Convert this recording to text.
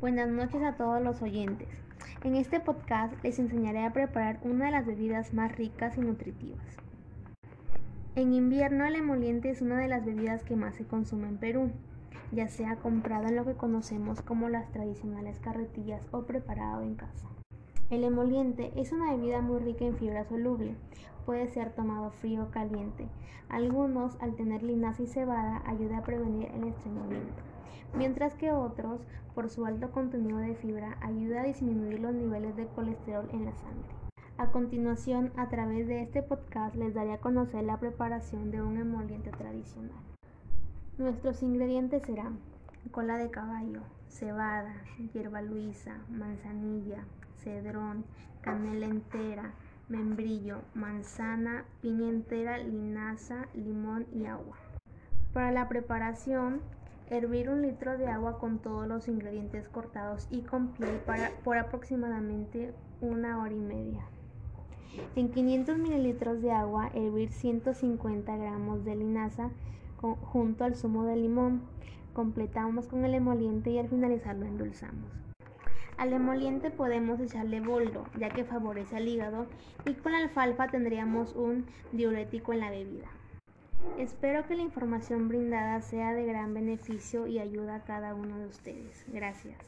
Buenas noches a todos los oyentes. En este podcast les enseñaré a preparar una de las bebidas más ricas y nutritivas. En invierno el emoliente es una de las bebidas que más se consume en Perú, ya sea comprado en lo que conocemos como las tradicionales carretillas o preparado en casa. El emoliente es una bebida muy rica en fibra soluble. Puede ser tomado frío o caliente. Algunos, al tener linaza y cebada, ayuda a prevenir el estreñimiento, mientras que otros, por su alto contenido de fibra, ayuda a disminuir los niveles de colesterol en la sangre. A continuación, a través de este podcast les daré a conocer la preparación de un emoliente tradicional. Nuestros ingredientes serán cola de caballo, cebada, hierba luisa, manzanilla, cedrón, canela entera, membrillo, manzana, piña entera, linaza, limón y agua. Para la preparación, hervir un litro de agua con todos los ingredientes cortados y con piel para, por aproximadamente una hora y media. En 500 mililitros de agua, hervir 150 gramos de linaza junto al zumo de limón. Completamos con el emoliente y al finalizar lo endulzamos. Al emoliente podemos echarle boldo, ya que favorece al hígado, y con la alfalfa tendríamos un diurético en la bebida. Espero que la información brindada sea de gran beneficio y ayuda a cada uno de ustedes. Gracias.